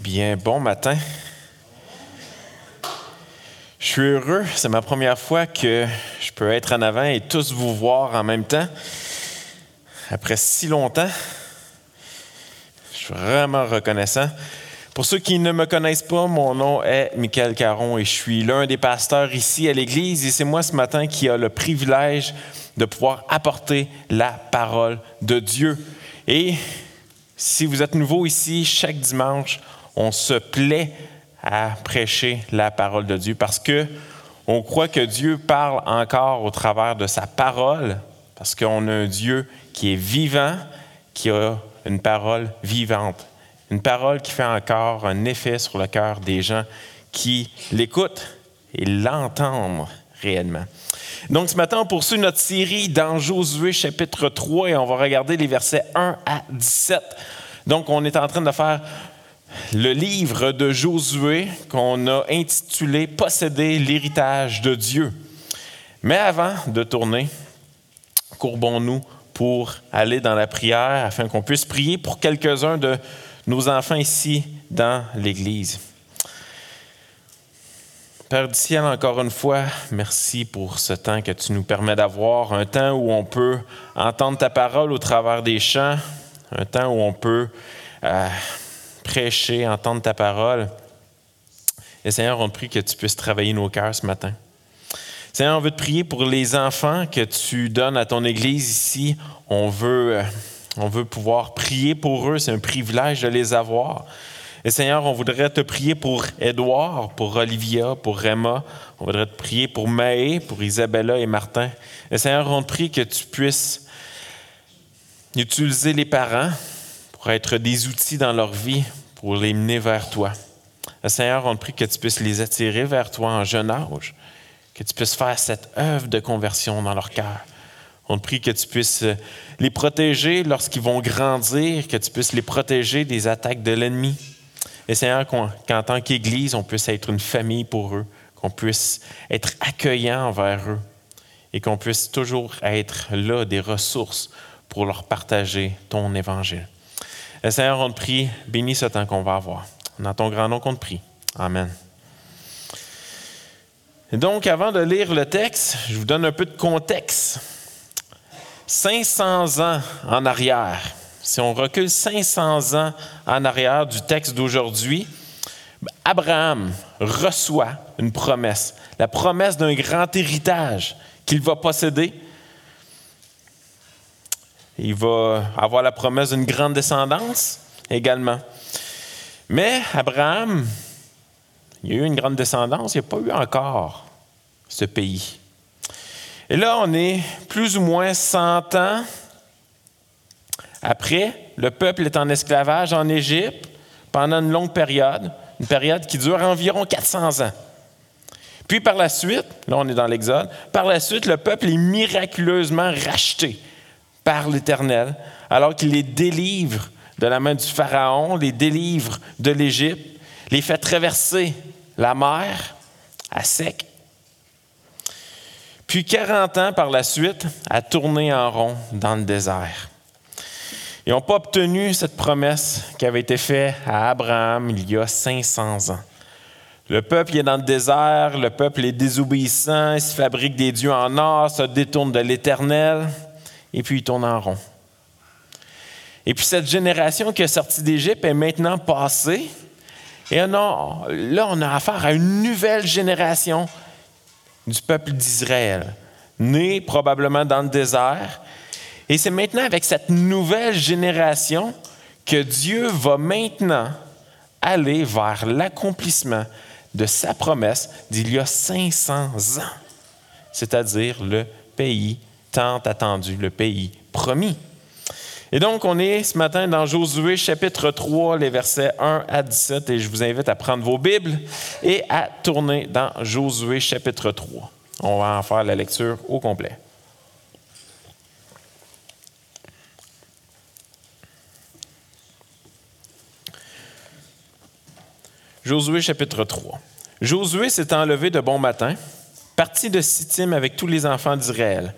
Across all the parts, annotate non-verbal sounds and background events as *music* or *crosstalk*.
Bien, bon matin. Je suis heureux, c'est ma première fois que je peux être en avant et tous vous voir en même temps. Après si longtemps, je suis vraiment reconnaissant. Pour ceux qui ne me connaissent pas, mon nom est Michael Caron et je suis l'un des pasteurs ici à l'Église et c'est moi ce matin qui a le privilège de pouvoir apporter la parole de Dieu. Et si vous êtes nouveau ici, chaque dimanche, on se plaît à prêcher la parole de Dieu parce que on croit que Dieu parle encore au travers de sa parole parce qu'on a un Dieu qui est vivant, qui a une parole vivante, une parole qui fait encore un effet sur le cœur des gens qui l'écoutent et l'entendent réellement. Donc ce matin, on poursuit notre série dans Josué chapitre 3 et on va regarder les versets 1 à 17. Donc on est en train de faire le livre de Josué qu'on a intitulé Posséder l'héritage de Dieu. Mais avant de tourner, courbons-nous pour aller dans la prière afin qu'on puisse prier pour quelques-uns de nos enfants ici dans l'Église. Père du ciel, encore une fois, merci pour ce temps que tu nous permets d'avoir, un temps où on peut entendre ta parole au travers des chants, un temps où on peut euh, prêcher, entendre ta parole. Et Seigneur, on te prie que tu puisses travailler nos cœurs ce matin. Seigneur, on veut te prier pour les enfants que tu donnes à ton Église ici. On veut, euh, on veut pouvoir prier pour eux. C'est un privilège de les avoir. Et Seigneur, on voudrait te prier pour Édouard, pour Olivia, pour Emma. On voudrait te prier pour Maë, pour Isabella et Martin. Et Seigneur, on te prie que tu puisses utiliser les parents pour être des outils dans leur vie, pour les mener vers toi. Seigneur, on te prie que tu puisses les attirer vers toi en jeune âge, que tu puisses faire cette œuvre de conversion dans leur cœur. On te prie que tu puisses les protéger lorsqu'ils vont grandir, que tu puisses les protéger des attaques de l'ennemi. Et Seigneur, qu'en tant qu'Église, on puisse être une famille pour eux, qu'on puisse être accueillant envers eux et qu'on puisse toujours être là des ressources pour leur partager ton évangile. Et Seigneur, on te prie, bénis ce temps qu'on va avoir. Dans ton grand nom qu'on te prie. Amen. Donc, avant de lire le texte, je vous donne un peu de contexte. 500 ans en arrière, si on recule 500 ans en arrière du texte d'aujourd'hui, Abraham reçoit une promesse, la promesse d'un grand héritage qu'il va posséder. Il va avoir la promesse d'une grande descendance également. Mais Abraham, il y a eu une grande descendance, il n'y a pas eu encore ce pays. Et là, on est plus ou moins 100 ans après. Le peuple est en esclavage en Égypte pendant une longue période, une période qui dure environ 400 ans. Puis par la suite, là on est dans l'Exode, par la suite, le peuple est miraculeusement racheté par l'Éternel, alors qu'il les délivre de la main du Pharaon, les délivre de l'Égypte, les fait traverser la mer à sec. Puis 40 ans par la suite, à tourner en rond dans le désert. Ils n'ont pas obtenu cette promesse qui avait été faite à Abraham il y a 500 ans. Le peuple est dans le désert, le peuple est désobéissant, il se fabrique des dieux en or, se détourne de l'Éternel, et puis il tourne en rond. Et puis cette génération qui est sortie d'Égypte est maintenant passée, et là, on a affaire à une nouvelle génération du peuple d'Israël, née probablement dans le désert, et c'est maintenant avec cette nouvelle génération que Dieu va maintenant aller vers l'accomplissement de sa promesse d'il y a 500 ans, c'est-à-dire le pays tant attendu, le pays promis. Et donc, on est ce matin dans Josué chapitre 3, les versets 1 à 17, et je vous invite à prendre vos Bibles et à tourner dans Josué chapitre 3. On va en faire la lecture au complet. Josué chapitre 3. Josué s'est enlevé de bon matin, parti de Sittim avec tous les enfants d'Israël.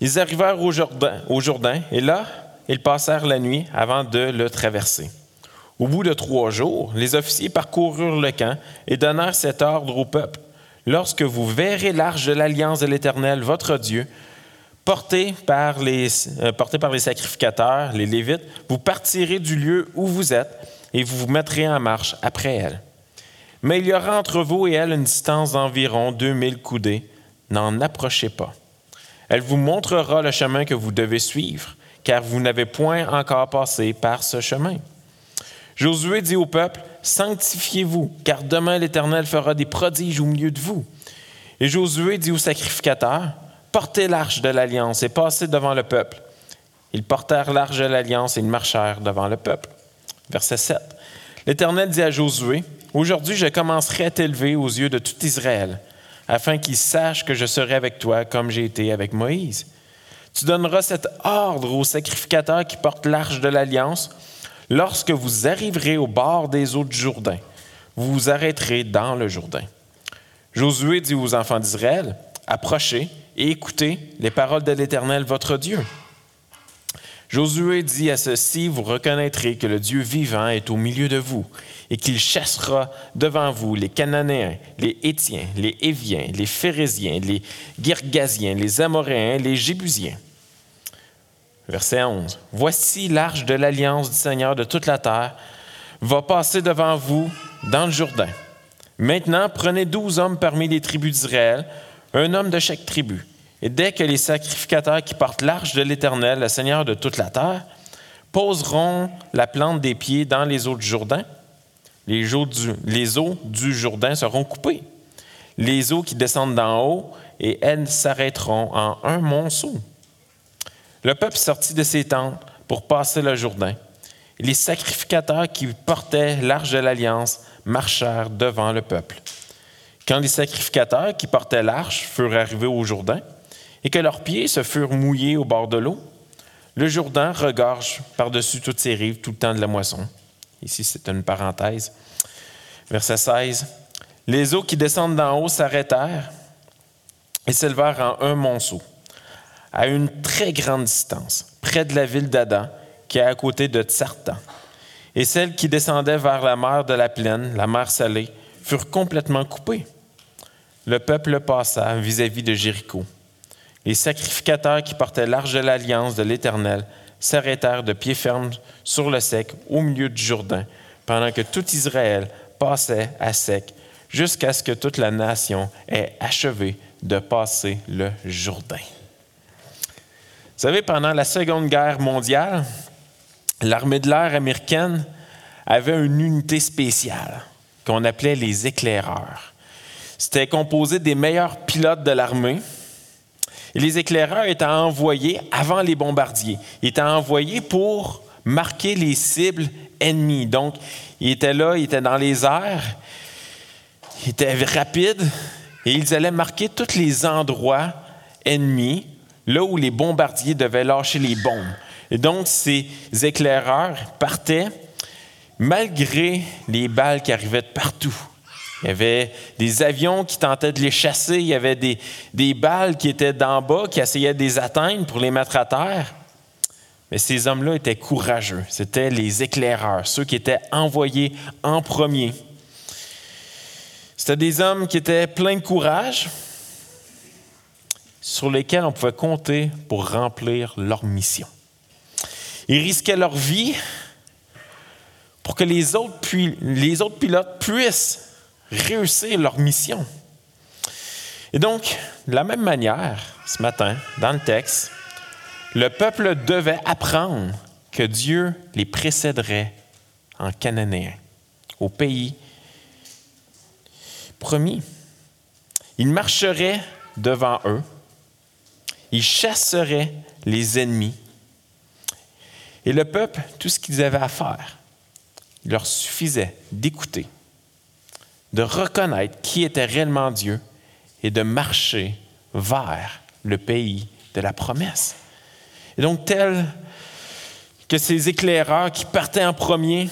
Ils arrivèrent au Jourdain, et là, ils passèrent la nuit avant de le traverser. Au bout de trois jours, les officiers parcoururent le camp et donnèrent cet ordre au peuple. Lorsque vous verrez l'arche de l'alliance de l'Éternel, votre Dieu, portée par, les, euh, portée par les sacrificateurs, les Lévites, vous partirez du lieu où vous êtes et vous vous mettrez en marche après elle. Mais il y aura entre vous et elle une distance d'environ 2000 coudées. N'en approchez pas. Elle vous montrera le chemin que vous devez suivre, car vous n'avez point encore passé par ce chemin. Josué dit au peuple, Sanctifiez-vous, car demain l'Éternel fera des prodiges au milieu de vous. Et Josué dit aux sacrificateurs, Portez l'arche de l'alliance et passez devant le peuple. Ils portèrent l'arche de l'alliance et ils marchèrent devant le peuple. Verset 7. L'Éternel dit à Josué, Aujourd'hui je commencerai à t'élever aux yeux de tout Israël, afin qu'ils sachent que je serai avec toi comme j'ai été avec Moïse. Tu donneras cet ordre aux sacrificateurs qui portent l'arche de l'alliance Lorsque vous arriverez au bord des eaux du Jourdain, vous vous arrêterez dans le Jourdain. Josué dit aux enfants d'Israël, Approchez et écoutez les paroles de l'Éternel, votre Dieu. Josué dit à ceci, vous reconnaîtrez que le Dieu vivant est au milieu de vous et qu'il chassera devant vous les Cananéens, les Hétiens, les Éviens, les Phérésiens, les Girgasiens, les Amoréens, les Jébusiens. Verset 11. Voici l'arche de l'alliance du Seigneur de toute la terre va passer devant vous dans le Jourdain. Maintenant, prenez douze hommes parmi les tribus d'Israël, un homme de chaque tribu. Et dès que les sacrificateurs qui portent l'arche de l'Éternel, le Seigneur de toute la terre, poseront la plante des pieds dans les eaux du Jourdain, les eaux du, Jourdain seront coupées. Les eaux qui descendent d'en haut, et elles s'arrêteront en un monceau. Le peuple sortit de ses tentes pour passer le Jourdain. les sacrificateurs qui portaient l'arche de l'alliance marchèrent devant le peuple. Quand les sacrificateurs qui portaient l'arche furent arrivés au Jourdain et que leurs pieds se furent mouillés au bord de l'eau, le Jourdain regorge par-dessus toutes ses rives tout le temps de la moisson. Ici, c'est une parenthèse. Verset 16. Les eaux qui descendent d'en haut s'arrêtèrent et s'élevèrent en un monceau à une très grande distance, près de la ville d'Adam, qui est à côté de Tsartan. Et celles qui descendaient vers la mer de la plaine, la mer salée, furent complètement coupées. Le peuple passa vis-à-vis de Jéricho. Les sacrificateurs qui portaient l'arche de l'alliance de l'Éternel s'arrêtèrent de pied ferme sur le sec au milieu du Jourdain, pendant que tout Israël passait à sec, jusqu'à ce que toute la nation ait achevé de passer le Jourdain. Vous savez, pendant la Seconde Guerre mondiale, l'armée de l'air américaine avait une unité spéciale qu'on appelait les éclaireurs. C'était composé des meilleurs pilotes de l'armée. Les éclaireurs étaient envoyés avant les bombardiers. Ils étaient envoyés pour marquer les cibles ennemies. Donc, ils étaient là, ils étaient dans les airs, ils étaient rapides et ils allaient marquer tous les endroits ennemis là où les bombardiers devaient lâcher les bombes. Et donc, ces éclaireurs partaient malgré les balles qui arrivaient de partout. Il y avait des avions qui tentaient de les chasser, il y avait des, balles qui étaient d'en bas, qui essayaient de les atteindre pour les mettre à terre. Mais ces hommes-là étaient courageux. C'était les éclaireurs, ceux qui étaient envoyés en premier. C'était des hommes qui étaient pleins de courage, sur lesquels on pouvait compter pour remplir leur mission. Ils risquaient leur vie pour que les autres pilotes puissent réussir leur mission. Et donc, de la même manière, ce matin, dans le texte, le peuple devait apprendre que Dieu les précéderait en cananéen, au pays promis. Il marcherait devant eux il chasserait les ennemis. Et le peuple, tout ce qu'ils avaient à faire, il leur suffisait d'écouter, de reconnaître qui était réellement Dieu et de marcher vers le pays de la promesse. Et donc, tel que ces éclaireurs qui partaient en premier,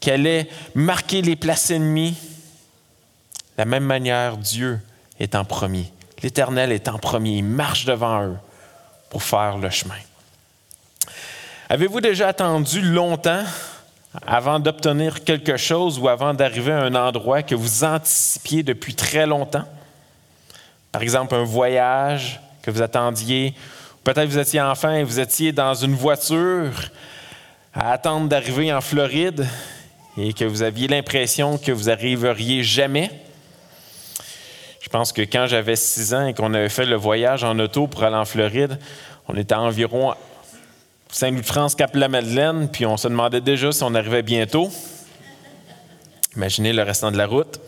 qui allaient marquer les places ennemies, de la même manière, Dieu est en premier. L'Éternel est en premier, il marche devant eux pour faire le chemin. Avez-vous déjà attendu longtemps avant d'obtenir quelque chose ou avant d'arriver à un endroit que vous anticipiez depuis très longtemps? Par exemple, un voyage que vous attendiez. Peut-être vous étiez enfant et vous étiez dans une voiture à attendre d'arriver en Floride et que vous aviez l'impression que vous arriveriez jamais. Je pense que quand j'avais six ans et qu'on avait fait le voyage en auto pour aller en Floride, on était environ Saint-Louis-de-France, Cap-la-Madeleine, puis on se demandait déjà si on arrivait bientôt. Imaginez le restant de la route.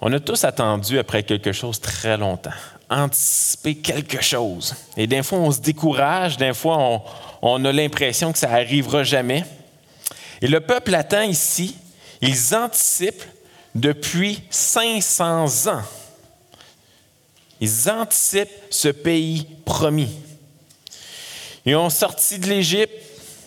On a tous attendu après quelque chose très longtemps, anticiper quelque chose. Et des fois, on se décourage, des fois, on, on a l'impression que ça n'arrivera jamais. Et le peuple attend ici, ils anticipent depuis 500 ans. Ils anticipent ce pays promis. Ils ont sorti de l'Égypte.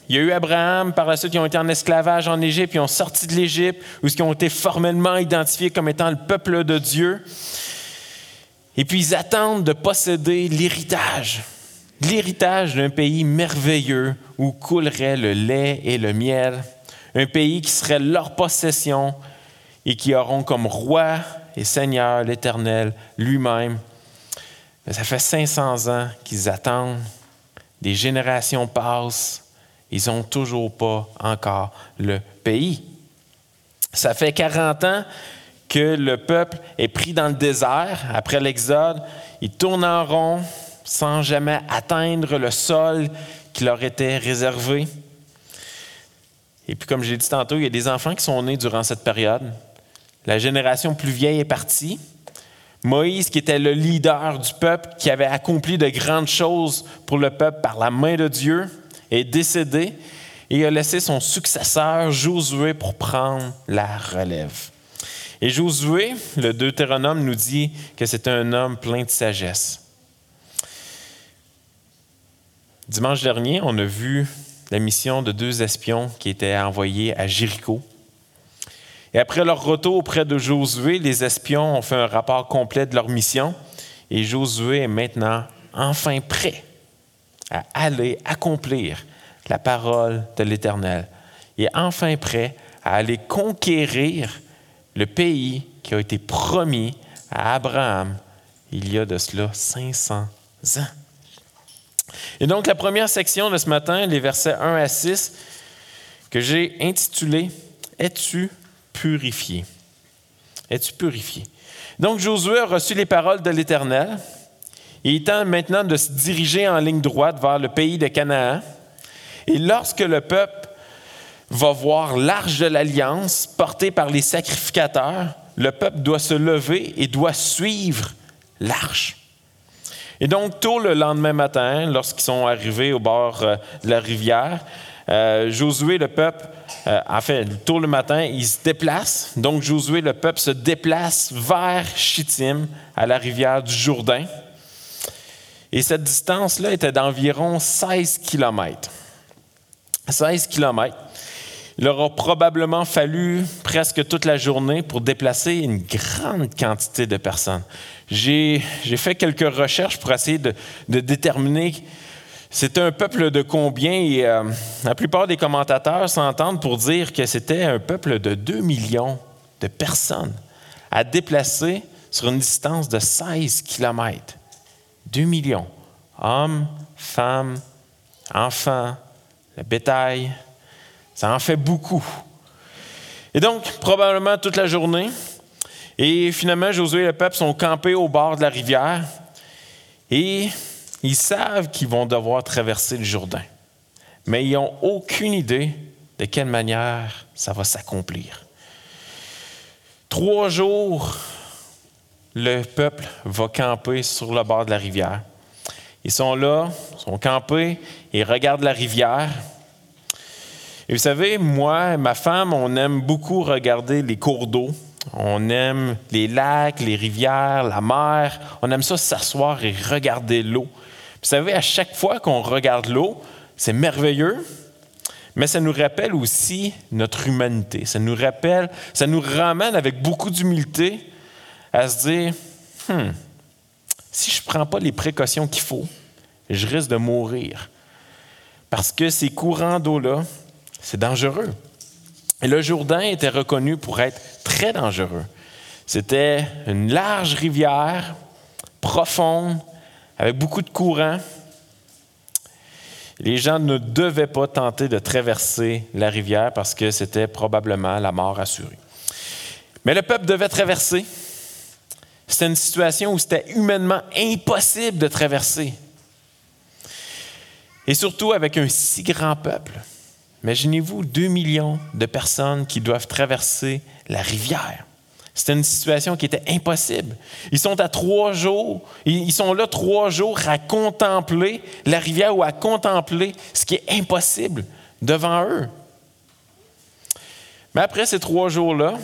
Il y a eu Abraham, par la suite, ils ont été en esclavage en Égypte, ils ont sorti de l'Égypte, où ils ont été formellement identifiés comme étant le peuple de Dieu. Et puis ils attendent de posséder l'héritage, l'héritage d'un pays merveilleux où coulerait le lait et le miel, un pays qui serait leur possession et qui auront comme roi et seigneur l'Éternel lui-même ça fait 500 ans qu'ils attendent, des générations passent, ils n'ont toujours pas encore le pays. Ça fait 40 ans que le peuple est pris dans le désert après l'Exode. Ils tournent en rond sans jamais atteindre le sol qui leur était réservé. Et puis, comme j'ai dit tantôt, il y a des enfants qui sont nés durant cette période. La génération plus vieille est partie. Moïse, qui était le leader du peuple, qui avait accompli de grandes choses pour le peuple par la main de Dieu, est décédé et a laissé son successeur Josué pour prendre la relève. Et Josué, le Deutéronome, nous dit que c'est un homme plein de sagesse. Dimanche dernier, on a vu la mission de deux espions qui étaient envoyés à Jéricho et après leur retour auprès de Josué, les espions ont fait un rapport complet de leur mission et Josué est maintenant enfin prêt à aller accomplir la parole de l'Éternel. Il est enfin prêt à aller conquérir le pays qui a été promis à Abraham il y a de cela 500 ans. Et donc la première section de ce matin, les versets 1 à 6, que j'ai intitulé Es-tu purifié. Es-tu purifié? Donc Josué a reçu les paroles de l'Éternel. Il est temps maintenant de se diriger en ligne droite vers le pays de Canaan. Et lorsque le peuple va voir l'arche de l'alliance portée par les sacrificateurs, le peuple doit se lever et doit suivre l'arche. Et donc, tôt le lendemain matin, lorsqu'ils sont arrivés au bord euh, de la rivière, euh, Josué, le peuple, euh, en fait, tôt le matin, il se déplace. Donc, Josué, le peuple, se déplace vers Chittim, à la rivière du Jourdain. Et cette distance-là était d'environ 16 kilomètres. 16 kilomètres. Il aura probablement fallu presque toute la journée pour déplacer une grande quantité de personnes. J'ai fait quelques recherches pour essayer de déterminer c'était un peuple de combien? Et, euh, la plupart des commentateurs s'entendent pour dire que c'était un peuple de 2 millions de personnes à déplacer sur une distance de 16 kilomètres. 2 millions. Hommes, femmes, enfants, le bétail. Ça en fait beaucoup. Et donc, probablement toute la journée. Et finalement, Josué et le peuple sont campés au bord de la rivière. Et ils savent qu'ils vont devoir traverser le Jourdain, mais ils n'ont aucune idée de quelle manière ça va s'accomplir. Trois jours, le peuple va camper sur le bord de la rivière. Ils sont là, ils sont campés, ils regardent la rivière. Et vous savez, moi et ma femme, on aime beaucoup regarder les cours d'eau. On aime les lacs, les rivières, la mer. On aime ça s'asseoir et regarder l'eau. Vous savez, à chaque fois qu'on regarde l'eau, c'est merveilleux, mais ça nous rappelle aussi notre humanité. Ça nous rappelle, ça nous ramène avec beaucoup d'humilité à se dire, hmm, si je ne prends pas les précautions qu'il faut, je risque de mourir. parce que ces courants d'eau-là, c'est dangereux. Et le Jourdain était reconnu pour être très dangereux. C'était une large rivière, profonde, avec beaucoup de courants. Les gens ne devaient pas tenter de traverser la rivière parce que c'était probablement la mort assurée. Mais le peuple devait traverser. C'était une situation où c'était humainement impossible de traverser. Et surtout avec un si grand peuple. Imaginez-vous deux millions de personnes qui doivent traverser la rivière. C'était une situation qui était impossible. Ils sont à trois jours, ils sont là trois jours à contempler la rivière ou à contempler ce qui est impossible devant eux. Mais après ces trois jours-là,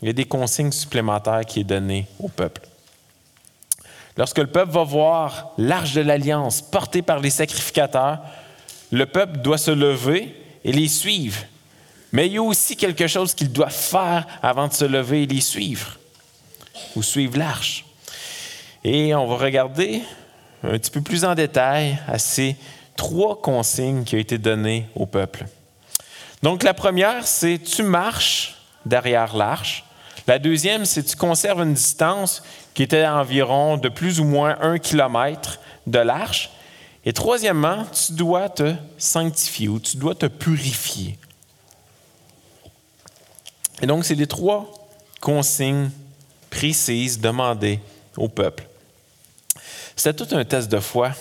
il y a des consignes supplémentaires qui sont données au peuple. Lorsque le peuple va voir l'arche de l'alliance portée par les sacrificateurs, le peuple doit se lever et les suivre. Mais il y a aussi quelque chose qu'il doit faire avant de se lever et les suivre, ou suivre l'arche. Et on va regarder un petit peu plus en détail à ces trois consignes qui ont été données au peuple. Donc la première, c'est tu marches derrière l'arche. La deuxième, c'est tu conserves une distance qui était environ de plus ou moins un kilomètre de l'arche. Et troisièmement, tu dois te sanctifier ou tu dois te purifier. Et donc, c'est les trois consignes précises demandées au peuple. C'était tout un test de foi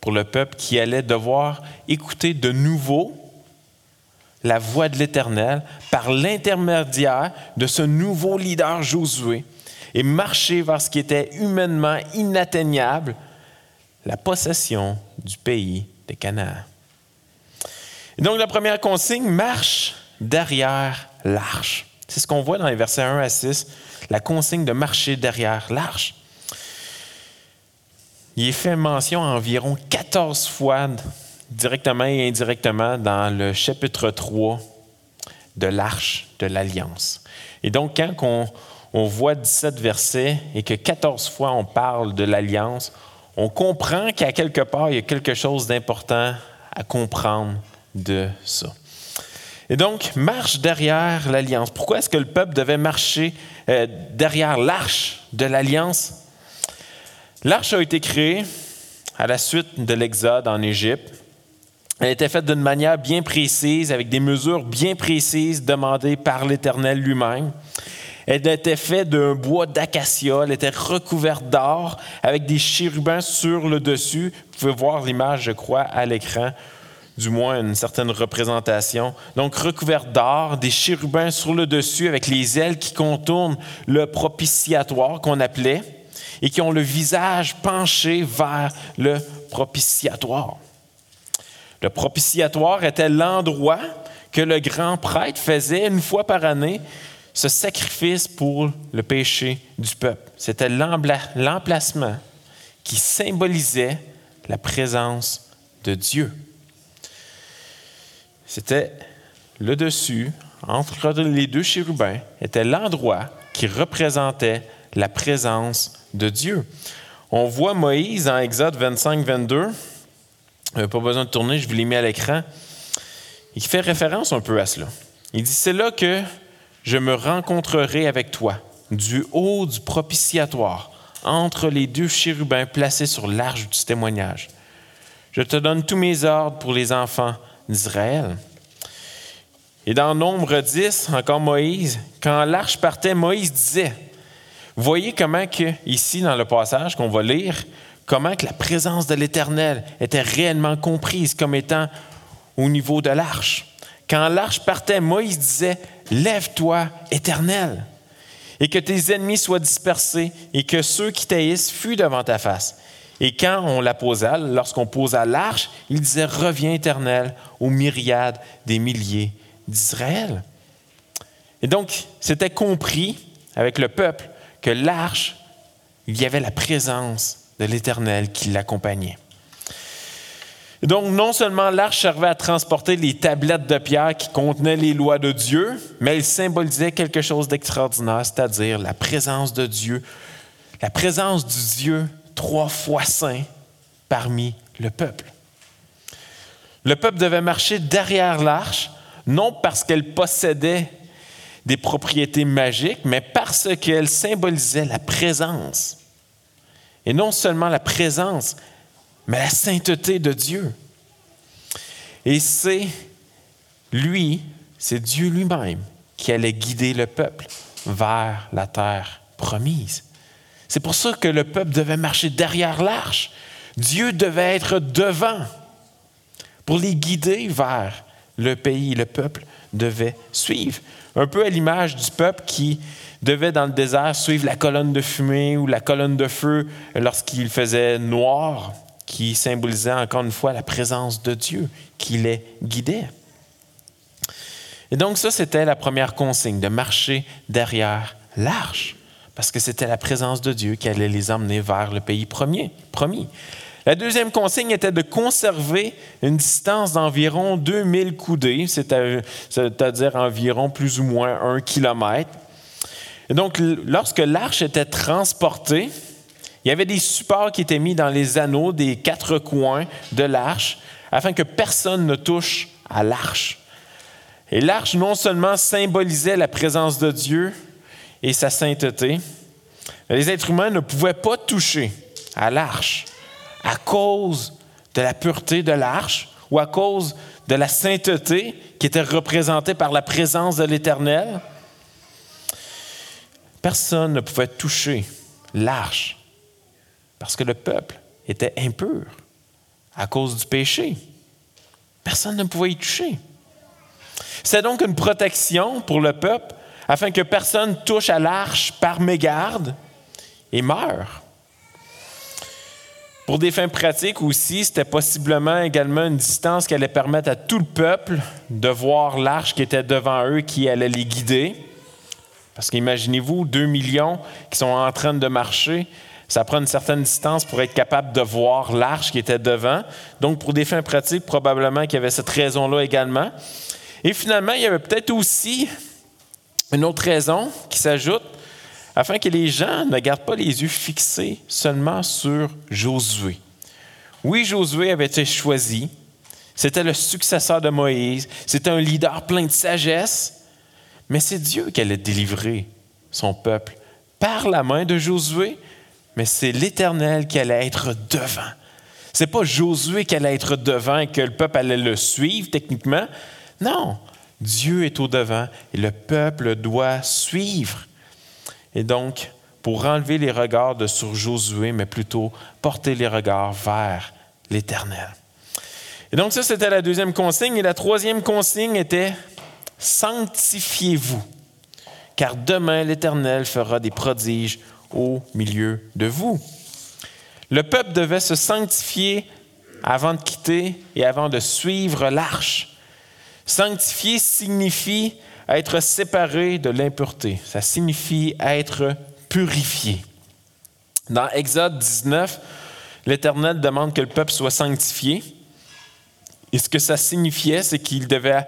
pour le peuple qui allait devoir écouter de nouveau la voix de l'Éternel par l'intermédiaire de ce nouveau leader Josué et marcher vers ce qui était humainement inatteignable, la possession du pays de Canaan. Et donc la première consigne, marche derrière l'arche. C'est ce qu'on voit dans les versets 1 à 6, la consigne de marcher derrière l'arche. Il est fait mention environ 14 fois, directement et indirectement, dans le chapitre 3 de l'arche de l'Alliance. Et donc, quand on, voit 17 versets et que 14 fois on parle de l'Alliance, on comprend qu'à quelque part, il y a quelque chose d'important à comprendre de ça. Et donc, marche derrière l'alliance. Pourquoi est-ce que le peuple devait marcher euh, derrière l'arche de l'alliance? L'arche a été créée à la suite de l'exode en Égypte. Elle était faite d'une manière bien précise, avec des mesures bien précises demandées par l'Éternel lui-même. Elle était faite d'un bois d'acacia, elle était recouverte d'or, avec des chérubins sur le dessus. Vous pouvez voir l'image, je crois, à l'écran du moins une certaine représentation. Donc recouverte d'or, des chérubins sur le dessus avec les ailes qui contournent le propitiatoire qu'on appelait et qui ont le visage penché vers le propitiatoire. Le propitiatoire était l'endroit que le grand prêtre faisait une fois par année ce sacrifice pour le péché du peuple. C'était l'emplacement qui symbolisait la présence de Dieu. C'était le dessus, entre les deux chérubins, était l'endroit qui représentait la présence de Dieu. On voit Moïse en Exode 25, 22. pas besoin de tourner, je vous l'ai mis à l'écran. Il fait référence un peu à cela. Il dit C'est là que je me rencontrerai avec toi, du haut du propitiatoire, entre les deux chérubins placés sur l'arche du témoignage. Je te donne tous mes ordres pour les enfants d'Israël. Et dans Nombre 10, encore Moïse, quand l'arche partait, Moïse disait, voyez comment que, ici dans le passage qu'on va lire, comment que la présence de l'Éternel était réellement comprise comme étant au niveau de l'arche. Quand l'arche partait, Moïse disait, Lève-toi, Éternel, et que tes ennemis soient dispersés, et que ceux qui t'haïssent fuient devant ta face. Et quand on la posa, lorsqu'on posa l'arche, il disait, Reviens, Éternel, aux myriades des milliers d'Israël. Et donc, c'était compris avec le peuple que l'arche, il y avait la présence de l'Éternel qui l'accompagnait. Donc, non seulement l'arche servait à transporter les tablettes de pierre qui contenaient les lois de Dieu, mais elle symbolisait quelque chose d'extraordinaire, c'est-à-dire la présence de Dieu, la présence du Dieu trois fois saint parmi le peuple. Le peuple devait marcher derrière l'arche, non parce qu'elle possédait des propriétés magiques, mais parce qu'elle symbolisait la présence. Et non seulement la présence, mais la sainteté de Dieu. Et c'est lui, c'est Dieu lui-même qui allait guider le peuple vers la terre promise. C'est pour ça que le peuple devait marcher derrière l'arche. Dieu devait être devant pour les guider vers le pays. Le peuple devait suivre. Un peu à l'image du peuple qui devait dans le désert suivre la colonne de fumée ou la colonne de feu lorsqu'il faisait noir, qui symbolisait encore une fois la présence de Dieu qui les guidait. Et donc ça, c'était la première consigne, de marcher derrière l'arche, parce que c'était la présence de Dieu qui allait les emmener vers le pays premier, promis. La deuxième consigne était de conserver une distance d'environ 2000 coudées, c'est-à-dire environ plus ou moins un kilomètre. Et donc, lorsque l'arche était transportée, il y avait des supports qui étaient mis dans les anneaux des quatre coins de l'arche afin que personne ne touche à l'arche. Et l'arche non seulement symbolisait la présence de Dieu et sa sainteté, les êtres humains ne pouvaient pas toucher à l'arche à cause de la pureté de l'arche ou à cause de la sainteté qui était représentée par la présence de l'Éternel. Personne ne pouvait toucher l'arche parce que le peuple était impur à cause du péché. Personne ne pouvait y toucher. C'est donc une protection pour le peuple afin que personne touche à l'arche par mégarde et meure. Pour des fins pratiques aussi, c'était possiblement également une distance qui allait permettre à tout le peuple de voir l'arche qui était devant eux, qui allait les guider. Parce qu'imaginez-vous, deux millions qui sont en train de marcher, ça prend une certaine distance pour être capable de voir l'arche qui était devant. Donc, pour des fins pratiques, probablement qu'il y avait cette raison-là également. Et finalement, il y avait peut-être aussi une autre raison qui s'ajoute, afin que les gens ne gardent pas les yeux fixés seulement sur Josué. Oui, Josué avait été choisi, c'était le successeur de Moïse, c'était un leader plein de sagesse, mais c'est Dieu qui allait délivrer son peuple par la main de Josué, mais c'est l'Éternel qui allait être devant. C'est pas Josué qui allait être devant et que le peuple allait le suivre techniquement. Non, Dieu est au devant et le peuple doit suivre. Et donc, pour enlever les regards de sur Josué, mais plutôt porter les regards vers l'Éternel. Et donc, ça, c'était la deuxième consigne. Et la troisième consigne était Sanctifiez-vous, car demain l'Éternel fera des prodiges au milieu de vous. Le peuple devait se sanctifier avant de quitter et avant de suivre l'arche. Sanctifier signifie être séparé de l'impureté. Ça signifie être purifié. Dans Exode 19, l'Éternel demande que le peuple soit sanctifié. Et ce que ça signifiait, c'est qu'il devait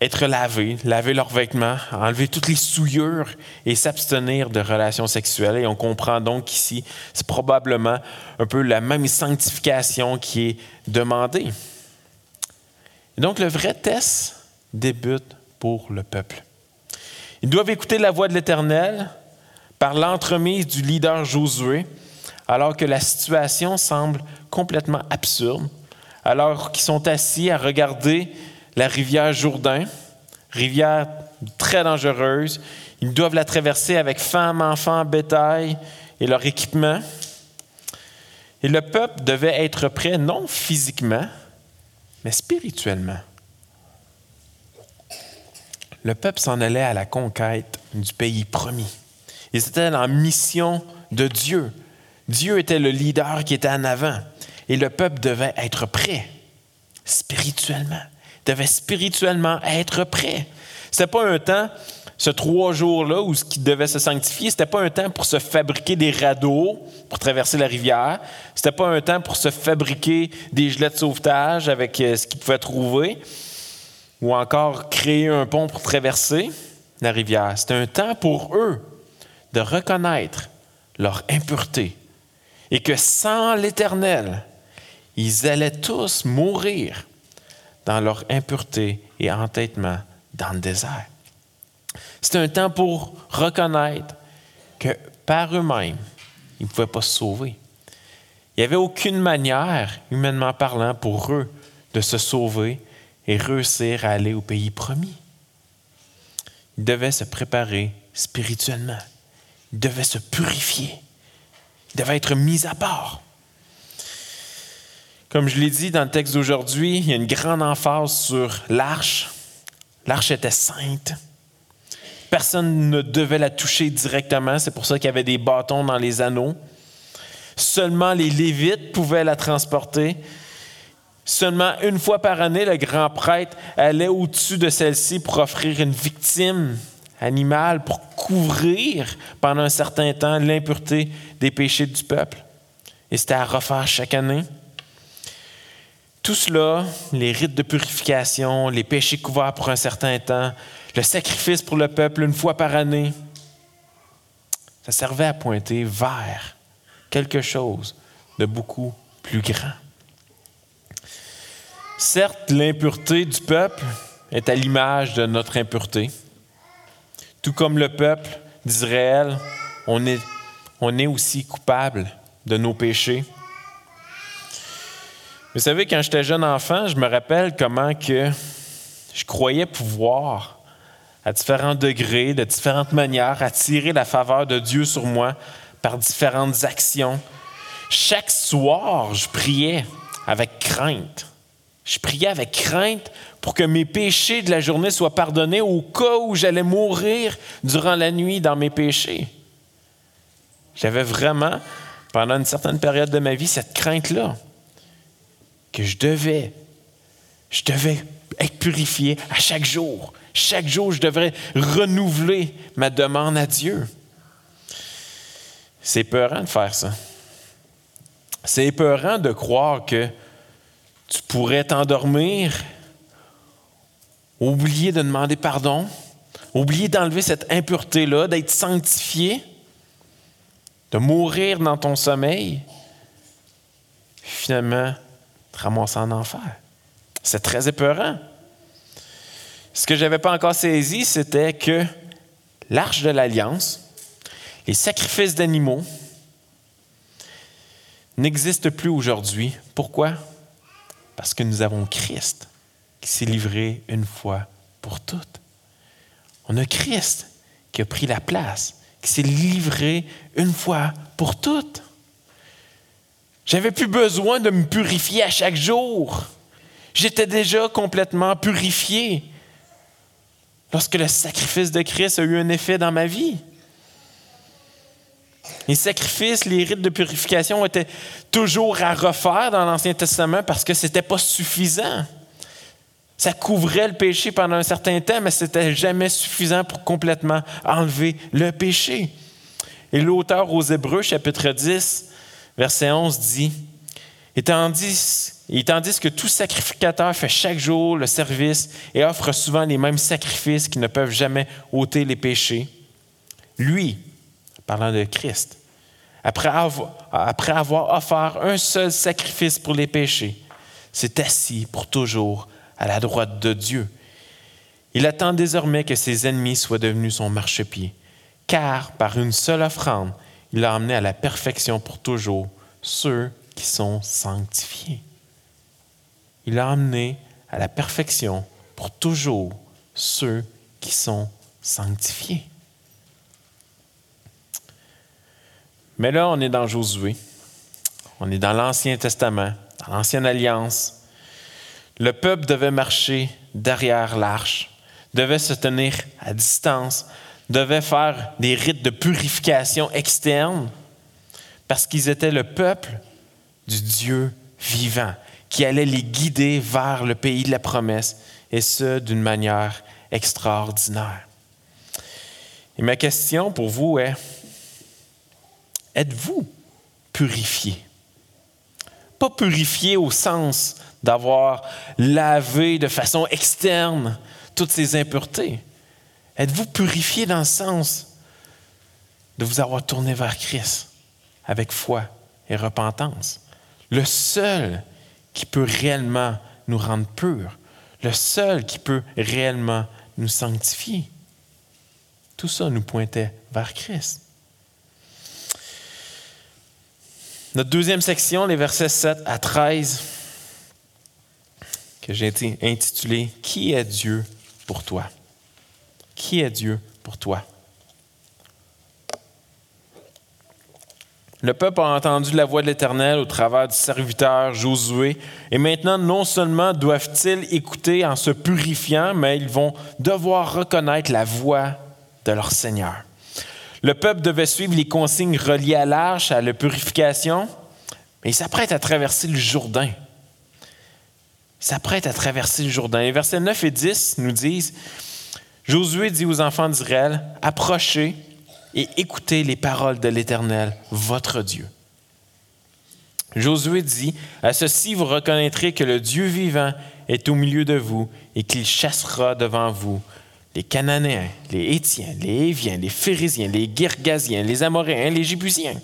être lavé, laver leurs vêtements, enlever toutes les souillures et s'abstenir de relations sexuelles. Et on comprend donc qu'ici, c'est probablement un peu la même sanctification qui est demandée. Et donc le vrai test débute pour le peuple. Ils doivent écouter la voix de l'Éternel par l'entremise du leader Josué, alors que la situation semble complètement absurde, alors qu'ils sont assis à regarder la rivière Jourdain, rivière très dangereuse. Ils doivent la traverser avec femmes, enfants, bétail et leur équipement. Et le peuple devait être prêt non physiquement, mais spirituellement. Le peuple s'en allait à la conquête du pays promis. Ils étaient en mission de Dieu. Dieu était le leader qui était en avant. Et le peuple devait être prêt spirituellement devait spirituellement être prêt. Ce n'était pas un temps, ce trois jours-là, où ce qui devait se sanctifier, ce n'était pas un temps pour se fabriquer des radeaux pour traverser la rivière. Ce n'était pas un temps pour se fabriquer des gilets de sauvetage avec euh, ce qu'ils pouvaient trouver, ou encore créer un pont pour traverser la rivière. C'était un temps pour eux de reconnaître leur impureté et que sans l'Éternel, ils allaient tous mourir dans leur impureté et entêtement dans le désert. C'est un temps pour reconnaître que par eux-mêmes, ils ne pouvaient pas se sauver. Il n'y avait aucune manière, humainement parlant, pour eux de se sauver et réussir à aller au pays promis. Ils devaient se préparer spirituellement. Ils devaient se purifier. Ils devaient être mis à part. Comme je l'ai dit dans le texte d'aujourd'hui, il y a une grande emphase sur l'arche. L'arche était sainte. Personne ne devait la toucher directement. C'est pour ça qu'il y avait des bâtons dans les anneaux. Seulement les Lévites pouvaient la transporter. Seulement une fois par année, le grand prêtre allait au-dessus de celle-ci pour offrir une victime animale pour couvrir pendant un certain temps l'impureté des péchés du peuple. Et c'était à refaire chaque année. Tout cela, les rites de purification, les péchés couverts pour un certain temps, le sacrifice pour le peuple une fois par année, ça servait à pointer vers quelque chose de beaucoup plus grand. Certes, l'impureté du peuple est à l'image de notre impureté. Tout comme le peuple d'Israël, on est, on est aussi coupable de nos péchés. Vous savez, quand j'étais jeune enfant, je me rappelle comment que je croyais pouvoir à différents degrés, de différentes manières, attirer la faveur de Dieu sur moi par différentes actions. Chaque soir, je priais avec crainte. Je priais avec crainte pour que mes péchés de la journée soient pardonnés au cas où j'allais mourir durant la nuit dans mes péchés. J'avais vraiment, pendant une certaine période de ma vie, cette crainte-là, que je devais, je devais être purifié à chaque jour. Chaque jour, je devrais renouveler ma demande à Dieu. C'est épeurant de faire ça. C'est épeurant de croire que tu pourrais t'endormir, oublier de demander pardon, oublier d'enlever cette impureté-là, d'être sanctifié, de mourir dans ton sommeil, finalement te en enfer. C'est très épeurant. Ce que je n'avais pas encore saisi, c'était que l'arche de l'alliance, les sacrifices d'animaux, n'existent plus aujourd'hui. Pourquoi? Parce que nous avons Christ qui s'est livré une fois pour toutes. On a Christ qui a pris la place, qui s'est livré une fois pour toutes. J'avais plus besoin de me purifier à chaque jour. J'étais déjà complètement purifié lorsque le sacrifice de Christ a eu un effet dans ma vie. Les sacrifices, les rites de purification étaient toujours à refaire dans l'Ancien Testament parce que ce n'était pas suffisant. Ça couvrait le péché pendant un certain temps, mais ce n'était jamais suffisant pour complètement enlever le péché. Et l'auteur aux Hébreux, chapitre 10, verset 11, dit, et tandis, que tout sacrificateur fait chaque jour le service et offre souvent les mêmes sacrifices qui ne peuvent jamais ôter les péchés, lui, parlant de Christ, après avoir, après avoir offert un seul sacrifice pour les péchés, s'est assis pour toujours à la droite de Dieu. Il attend désormais que ses ennemis soient devenus son marchepied, car par une seule offrande, il a amené à la perfection pour toujours ceux qui sont sanctifiés. Il a amené à la perfection pour toujours ceux qui sont sanctifiés. Mais là, on est dans Josué. On est dans l'Ancien Testament, dans l'Ancienne Alliance. Le peuple devait marcher derrière l'arche, devait se tenir à distance, devait faire des rites de purification externe, parce qu'ils étaient le peuple du Dieu vivant, qui allait les guider vers le pays de la promesse, et ce, d'une manière extraordinaire. Et ma question pour vous est, êtes-vous purifié? Pas purifié au sens d'avoir lavé de façon externe toutes ces impuretés. Êtes-vous purifié dans le sens de vous avoir tourné vers Christ avec foi et repentance? Le seul qui peut réellement nous rendre purs, le seul qui peut réellement nous sanctifier. Tout ça nous pointait vers Christ. Notre deuxième section, les versets 7 à 13, que j'ai intitulé Qui est Dieu pour toi? Qui est Dieu pour toi? Le peuple a entendu la voix de l'Éternel au travers du serviteur Josué, et maintenant non seulement doivent-ils écouter en se purifiant, mais ils vont devoir reconnaître la voix de leur Seigneur. Le peuple devait suivre les consignes reliées à l'arche, à la purification, mais il s'apprête à traverser le Jourdain. Il s'apprête à traverser le Jourdain. Les versets 9 et 10 nous disent, Josué dit aux enfants d'Israël, approchez et écoutez les paroles de l'Éternel, votre Dieu. Josué dit, à ceci vous reconnaîtrez que le Dieu vivant est au milieu de vous et qu'il chassera devant vous les Cananéens, les Étiens, les Éviens, les Phérésiens, les Girgasiens, les Amoréens, les Jébusiens.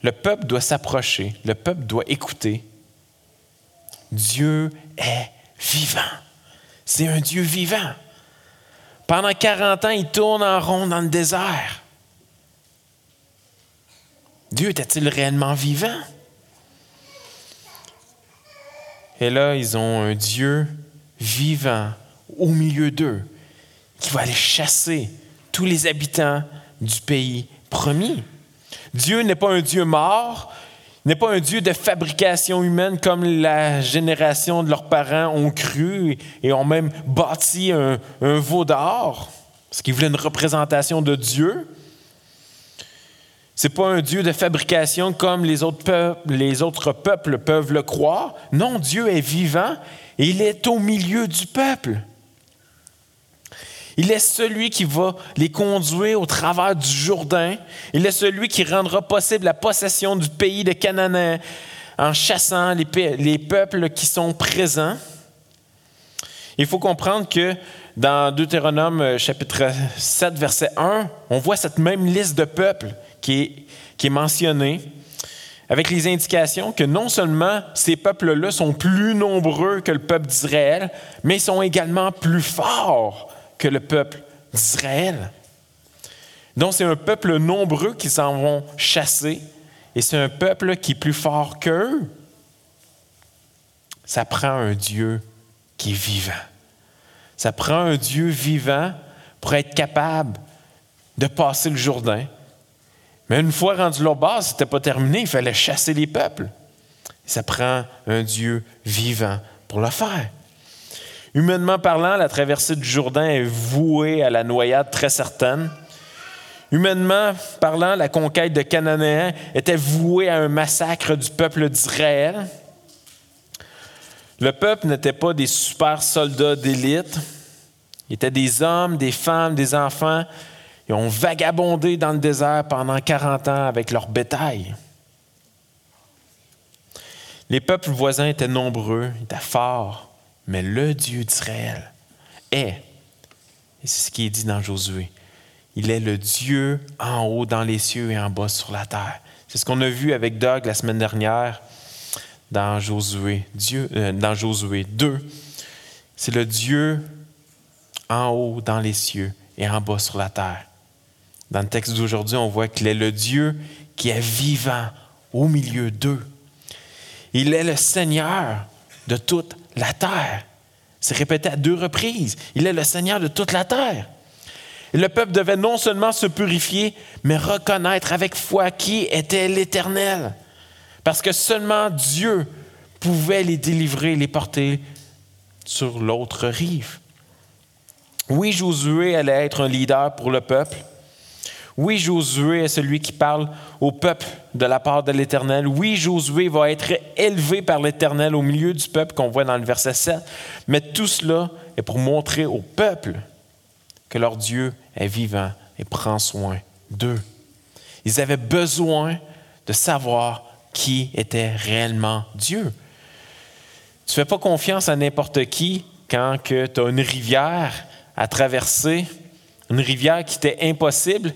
Le peuple doit s'approcher, le peuple doit écouter. Dieu est vivant. C'est un Dieu vivant. Pendant 40 ans, il tourne en rond dans le désert. Dieu était-il réellement vivant? Et là, ils ont un Dieu vivant au milieu d'eux qui va aller chasser tous les habitants du pays promis. Dieu n'est pas un Dieu mort, n'est pas un Dieu de fabrication humaine comme la génération de leurs parents ont cru et ont même bâti un, veau d'or, parce qu'ils voulaient une représentation de Dieu. Ce n'est pas un Dieu de fabrication comme les autres, peuples, les autres peuples peuvent le croire. Non, Dieu est vivant et il est au milieu du peuple. Il est celui qui va les conduire au travers du Jourdain. Il est celui qui rendra possible la possession du pays de Canaan en chassant les, peuples qui sont présents. Il faut comprendre que dans Deutéronome euh, chapitre 7, verset 1, on voit cette même liste de peuples qui est, qui est mentionnée, avec les indications que non seulement ces peuples-là sont plus nombreux que le peuple d'Israël, mais ils sont également plus forts que le peuple d'Israël. Donc c'est un peuple nombreux qui s'en vont chasser et c'est un peuple qui est plus fort qu'eux. Ça prend un Dieu qui est vivant. Ça prend un Dieu vivant pour être capable de passer le Jourdain. Mais une fois rendu là-bas, ce n'était pas terminé, il fallait chasser les peuples. Ça prend un Dieu vivant pour le faire. Humainement parlant, la traversée du Jourdain est vouée à la noyade très certaine. Humainement parlant, la conquête de Cananéens était vouée à un massacre du peuple d'Israël. Le peuple n'était pas des super soldats d'élite. Ils étaient des hommes, des femmes, des enfants. Ils ont vagabondé dans le désert pendant 40 ans avec leur bétail. Les peuples voisins étaient nombreux, étaient forts. Mais le Dieu d'Israël est, et c'est ce qui est dit dans Josué, il est le Dieu en haut dans les cieux et en bas sur la terre. C'est ce qu'on a vu avec Doug la semaine dernière dans Josué, Dieu, euh, dans Josué 2. C'est le Dieu en haut dans les cieux et en bas sur la terre. Dans le texte d'aujourd'hui, on voit qu'il est le Dieu qui est vivant au milieu d'eux. Il est le Seigneur de toute la terre. C'est répété à deux reprises. Il est le Seigneur de toute la terre. Le peuple devait non seulement se purifier, mais reconnaître avec foi qui était l'Éternel. Parce que seulement Dieu pouvait les délivrer, les porter sur l'autre rive. Oui, Josué allait être un leader pour le peuple, oui, Josué est celui qui parle au peuple de la part de l'Éternel. Oui, Josué va être élevé par l'Éternel au milieu du peuple qu'on voit dans le verset 7. Mais tout cela est pour montrer au peuple que leur Dieu est vivant et prend soin d'eux. Ils avaient besoin de savoir qui était réellement Dieu. Tu ne fais pas confiance à n'importe qui quand tu as une rivière à traverser, une rivière qui était impossible,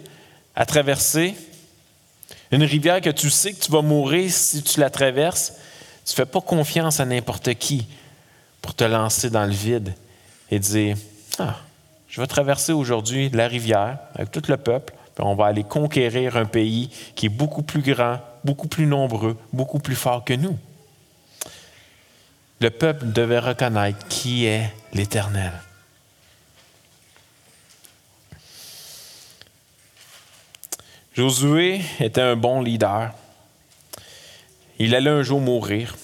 à traverser, une rivière que tu sais que tu vas mourir si tu la traverses, tu ne fais pas confiance à n'importe qui pour te lancer dans le vide et dire, ah, je vais traverser aujourd'hui la rivière avec tout le peuple, puis on va aller conquérir un pays qui est beaucoup plus grand, beaucoup plus nombreux, beaucoup plus fort que nous. Le peuple devait reconnaître qui est l'Éternel. Josué était un bon leader. Il allait un jour mourir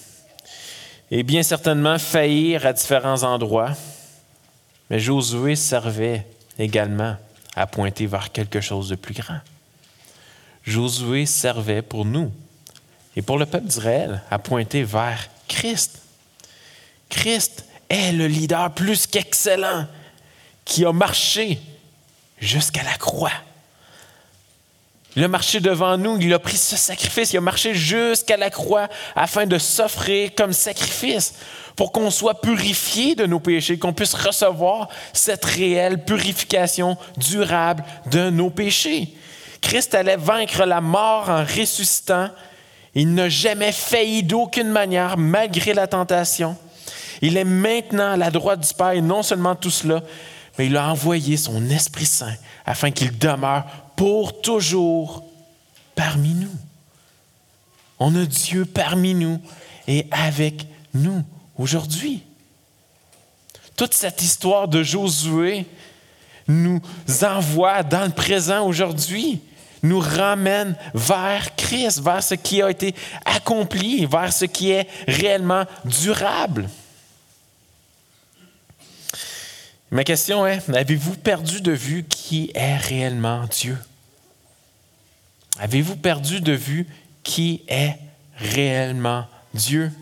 et bien certainement faillir à différents endroits. Mais Josué servait également à pointer vers quelque chose de plus grand. Josué servait pour nous et pour le peuple d'Israël à pointer vers Christ. Christ est le leader plus qu'excellent qui a marché jusqu'à la croix. Il a marché devant nous, il a pris ce sacrifice, il a marché jusqu'à la croix afin de s'offrir comme sacrifice pour qu'on soit purifié de nos péchés, qu'on puisse recevoir cette réelle purification durable de nos péchés. Christ allait vaincre la mort en ressuscitant. Il n'a jamais failli d'aucune manière malgré la tentation. Il est maintenant à la droite du Père et non seulement tout cela, mais il a envoyé son Esprit Saint afin qu'il demeure pour toujours parmi nous. On a Dieu parmi nous et avec nous aujourd'hui. Toute cette histoire de Josué nous envoie dans le présent aujourd'hui, nous ramène vers Christ, vers ce qui a été accompli, vers ce qui est réellement durable. Ma question est, avez-vous perdu de vue qui est réellement Dieu? Avez-vous perdu de vue qui est réellement Dieu?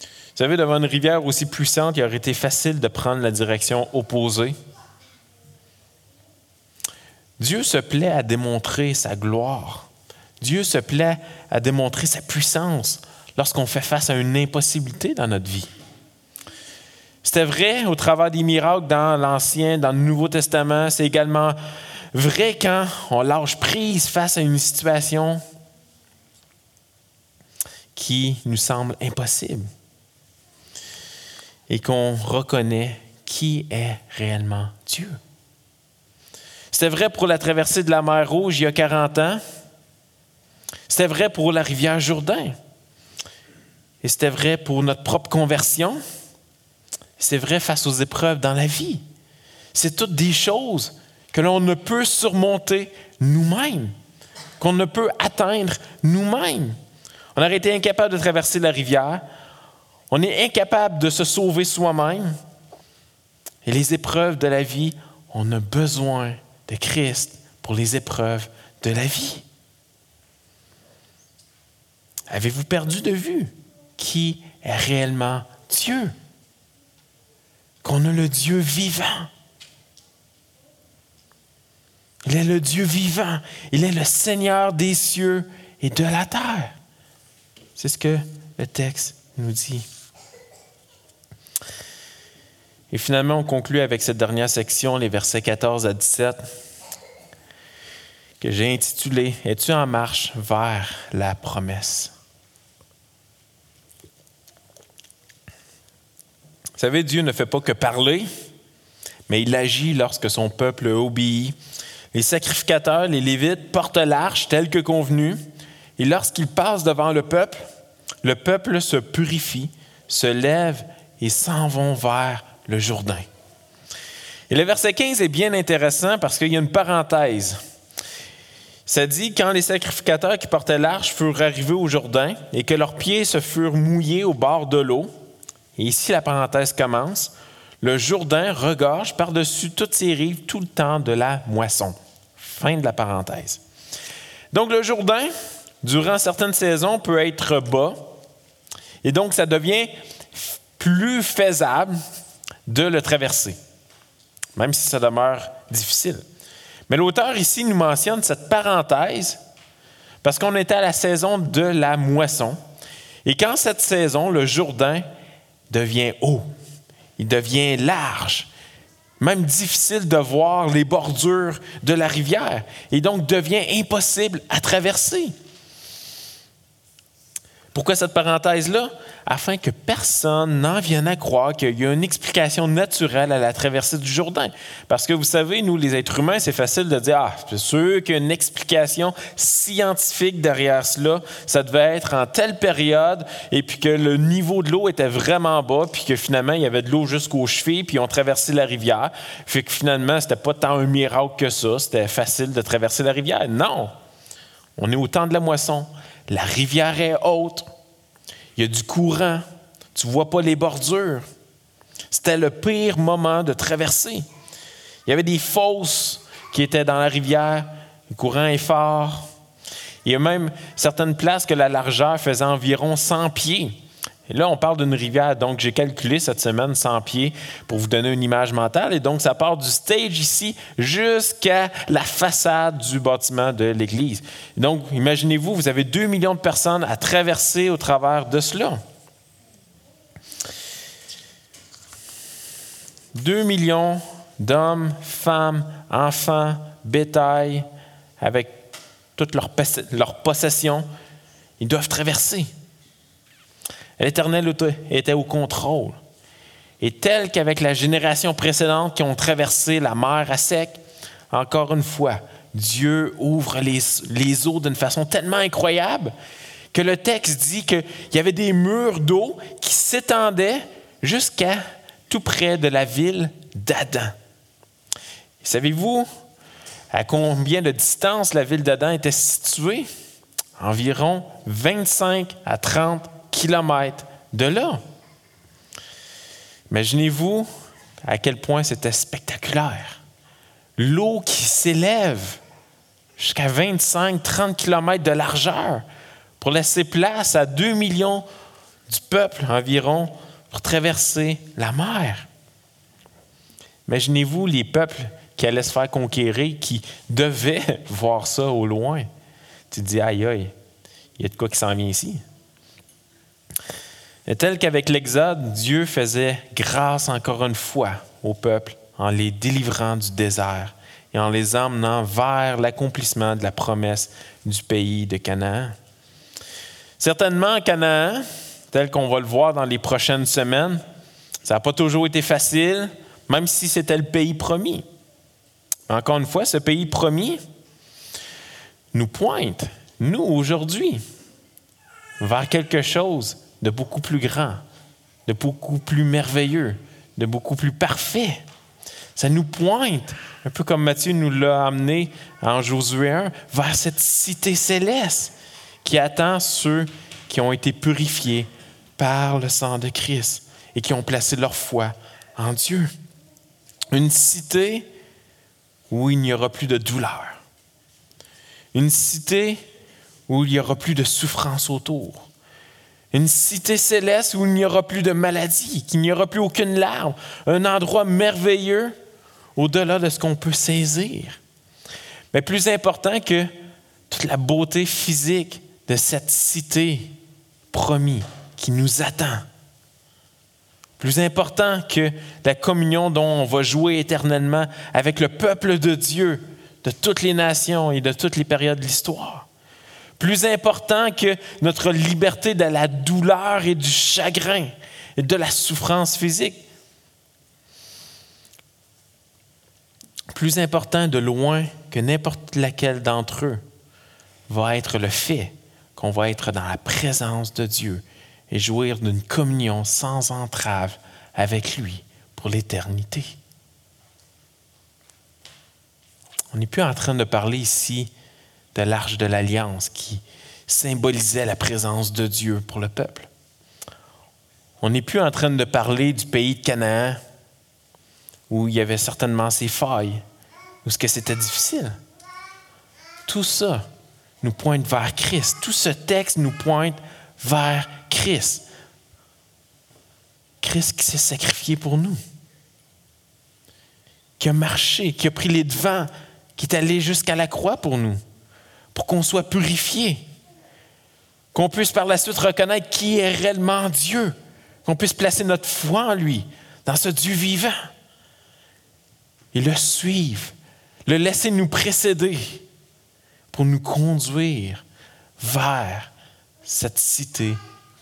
Vous savez, devant une rivière aussi puissante, il aurait été facile de prendre la direction opposée. Dieu se plaît à démontrer sa gloire. Dieu se plaît à démontrer sa puissance lorsqu'on fait face à une impossibilité dans notre vie. C'était vrai au travers des miracles dans l'Ancien, dans le Nouveau Testament. C'est également vrai quand on lâche prise face à une situation qui nous semble impossible et qu'on reconnaît qui est réellement Dieu. C'était vrai pour la traversée de la mer Rouge il y a 40 ans. C'était vrai pour la rivière Jourdain. Et c'était vrai pour notre propre conversion. C'est vrai face aux épreuves dans la vie. C'est toutes des choses que l'on ne peut surmonter nous-mêmes, qu'on ne peut atteindre nous-mêmes. On aurait été incapable de traverser la rivière. On est incapable de se sauver soi-même. Et les épreuves de la vie, on a besoin de Christ pour les épreuves de la vie. Avez-vous perdu de vue qui est réellement Dieu? Qu'on a le Dieu vivant. Il est le Dieu vivant. Il est le Seigneur des cieux et de la terre. C'est ce que le texte nous dit. Et finalement, on conclut avec cette dernière section, les versets 14 à 17, que j'ai intitulé Es-tu en marche vers la promesse? Savez, Dieu ne fait pas que parler, mais il agit lorsque son peuple obéit. Les sacrificateurs, les Lévites, portent l'arche telle que convenu, et lorsqu'ils passent devant le peuple, le peuple se purifie, se lève et s'en vont vers le Jourdain. Et le verset 15 est bien intéressant parce qu'il y a une parenthèse. Ça dit, quand les sacrificateurs qui portaient l'arche furent arrivés au Jourdain et que leurs pieds se furent mouillés au bord de l'eau, et ici, la parenthèse commence. Le Jourdain regorge par-dessus toutes ses rives tout le temps de la moisson. Fin de la parenthèse. Donc, le Jourdain, durant certaines saisons, peut être bas. Et donc, ça devient plus faisable de le traverser, même si ça demeure difficile. Mais l'auteur ici nous mentionne cette parenthèse parce qu'on était à la saison de la moisson. Et quand cette saison, le Jourdain devient haut, il devient large, même difficile de voir les bordures de la rivière, et donc devient impossible à traverser. Pourquoi cette parenthèse-là? Afin que personne n'en vienne à croire qu'il y a une explication naturelle à la traversée du Jourdain. Parce que vous savez, nous, les êtres humains, c'est facile de dire, ah, c'est sûr qu'il y a une explication scientifique derrière cela. Ça devait être en telle période, et puis que le niveau de l'eau était vraiment bas, puis que finalement, il y avait de l'eau jusqu'aux chevilles, puis ils ont traversé la rivière. Fait que finalement, c'était pas tant un miracle que ça. C'était facile de traverser la rivière. Non! On est au temps de la moisson. La rivière est haute. Il y a du courant. Tu ne vois pas les bordures. C'était le pire moment de traverser. Il y avait des fosses qui étaient dans la rivière. Le courant est fort. Il y a même certaines places que la largeur faisait environ 100 pieds. Et là, on parle d'une rivière, donc j'ai calculé cette semaine 100 pieds pour vous donner une image mentale. Et donc, ça part du stage ici jusqu'à la façade du bâtiment de l'église. Donc, imaginez-vous, vous avez 2 millions de personnes à traverser au travers de cela. 2 millions d'hommes, femmes, enfants, bétail, avec toutes leurs possessions, ils doivent traverser. L'Éternel était au contrôle. Et tel qu'avec la génération précédente qui ont traversé la mer à sec, encore une fois, Dieu ouvre les, eaux d'une façon tellement incroyable que le texte dit qu'il y avait des murs d'eau qui s'étendaient jusqu'à tout près de la ville d'Adam. Savez-vous à combien de distance la ville d'Adam était située? Environ 25 à 30 de là. Imaginez-vous à quel point c'était spectaculaire. L'eau qui s'élève jusqu'à 25-30 kilomètres de largeur pour laisser place à 2 millions du peuple environ pour traverser la mer. Imaginez-vous les peuples qui allaient se faire conquérir, qui devaient *laughs* voir ça au loin. Tu te dis, aïe, aïe, il y a de quoi qui s'en vient ici. Et tel qu'avec l'Exode, Dieu faisait grâce encore une fois au peuple en les délivrant du désert et en les emmenant vers l'accomplissement de la promesse du pays de Canaan. Certainement, Canaan, tel qu'on va le voir dans les prochaines semaines, ça n'a pas toujours été facile, même si c'était le pays promis. Encore une fois, ce pays promis nous pointe, nous, aujourd'hui, vers quelque chose de beaucoup plus grand, de beaucoup plus merveilleux, de beaucoup plus parfait. Ça nous pointe, un peu comme Matthieu nous l'a amené en Josué 1, vers cette cité céleste qui attend ceux qui ont été purifiés par le sang de Christ et qui ont placé leur foi en Dieu. Une cité où il n'y aura plus de douleur. Une cité où il n'y aura plus de souffrance autour une cité céleste où il n'y aura plus de maladie, qu'il n'y aura plus aucune larme, un endroit merveilleux au-delà de ce qu'on peut saisir. Mais plus important que toute la beauté physique de cette cité promise qui nous attend. Plus important que la communion dont on va jouer éternellement avec le peuple de Dieu de toutes les nations et de toutes les périodes de l'histoire plus important que notre liberté de la douleur et du chagrin et de la souffrance physique. Plus important de loin que n'importe laquelle d'entre eux va être le fait qu'on va être dans la présence de Dieu et jouir d'une communion sans entrave avec lui pour l'éternité. On n'est plus en train de parler ici de l'arche de l'alliance qui symbolisait la présence de Dieu pour le peuple. On n'est plus en train de parler du pays de Canaan où il y avait certainement ses failles, où ce que c'était difficile. Tout ça nous pointe vers Christ. Tout ce texte nous pointe vers Christ. Christ qui s'est sacrifié pour nous, qui a marché, qui a pris les devants, qui est allé jusqu'à la croix pour nous pour qu'on soit purifié, qu'on puisse par la suite reconnaître qui est réellement Dieu, qu'on puisse placer notre foi en lui, dans ce Dieu vivant, et le suivre, le laisser nous précéder pour nous conduire vers cette cité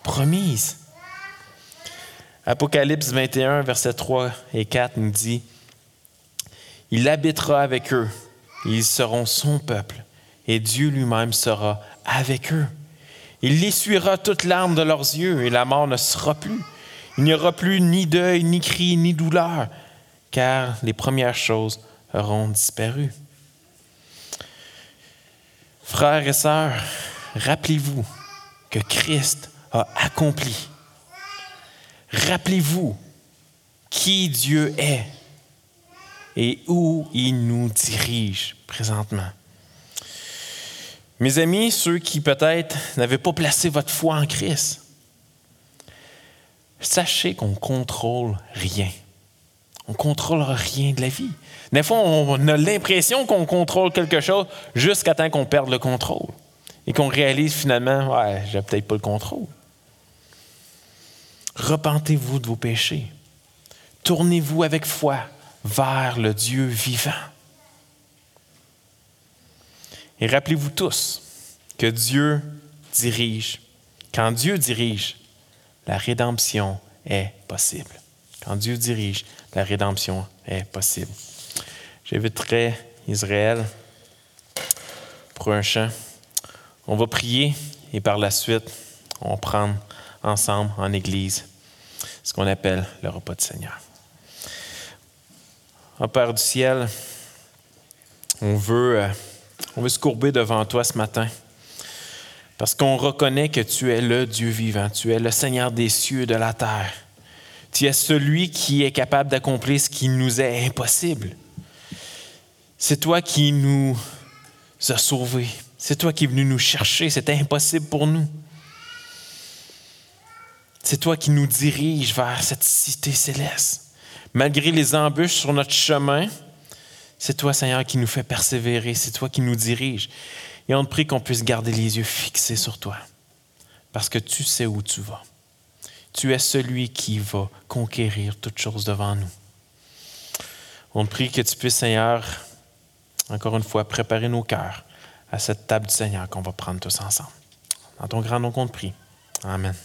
promise. Apocalypse 21, versets 3 et 4 nous dit, Il habitera avec eux, ils seront son peuple, et Dieu lui-même sera avec eux. Il essuiera toute larme de leurs yeux, et la mort ne sera plus. Il n'y aura plus ni deuil, ni cri, ni douleur, car les premières choses auront disparu. Frères et sœurs, rappelez-vous que Christ a accompli. Rappelez-vous qui Dieu est et où il nous dirige présentement. Mes amis, ceux qui peut-être n'avaient pas placé votre foi en Christ, sachez qu'on contrôle rien. On contrôle rien de la vie. Des fois, on a l'impression qu'on contrôle quelque chose jusqu'à temps qu'on perde le contrôle et qu'on réalise finalement, ouais, j'ai peut-être pas le contrôle. Repentez-vous de vos péchés. Tournez-vous avec foi vers le Dieu vivant. Et rappelez-vous tous que Dieu dirige. Quand Dieu dirige, la rédemption est possible. Quand Dieu dirige, la rédemption est possible. J'inviterai Israël pour un chant. On va prier et par la suite, on va prendre ensemble en Église ce qu'on appelle le repas du Seigneur. Au Père du ciel, on veut, euh, on veut se courber devant toi ce matin parce qu'on reconnaît que tu es le Dieu vivant, tu es le Seigneur des cieux et de la terre. Tu es celui qui est capable d'accomplir ce qui nous est impossible. C'est toi qui nous as sauvés. C'est toi qui es venu nous chercher. C'était impossible pour nous. C'est toi qui nous dirige vers cette cité céleste. Malgré les embûches sur notre chemin, c'est toi, Seigneur, qui nous fait persévérer. C'est toi qui nous dirige. Et on te prie qu'on puisse garder les yeux fixés sur toi. Parce que tu sais où tu vas. Tu es celui qui va conquérir toutes choses devant nous. On te prie que tu puisses, Seigneur, encore une fois, préparer nos cœurs à cette table du Seigneur qu'on va prendre tous ensemble. Dans ton grand nom qu'on te prie. Amen.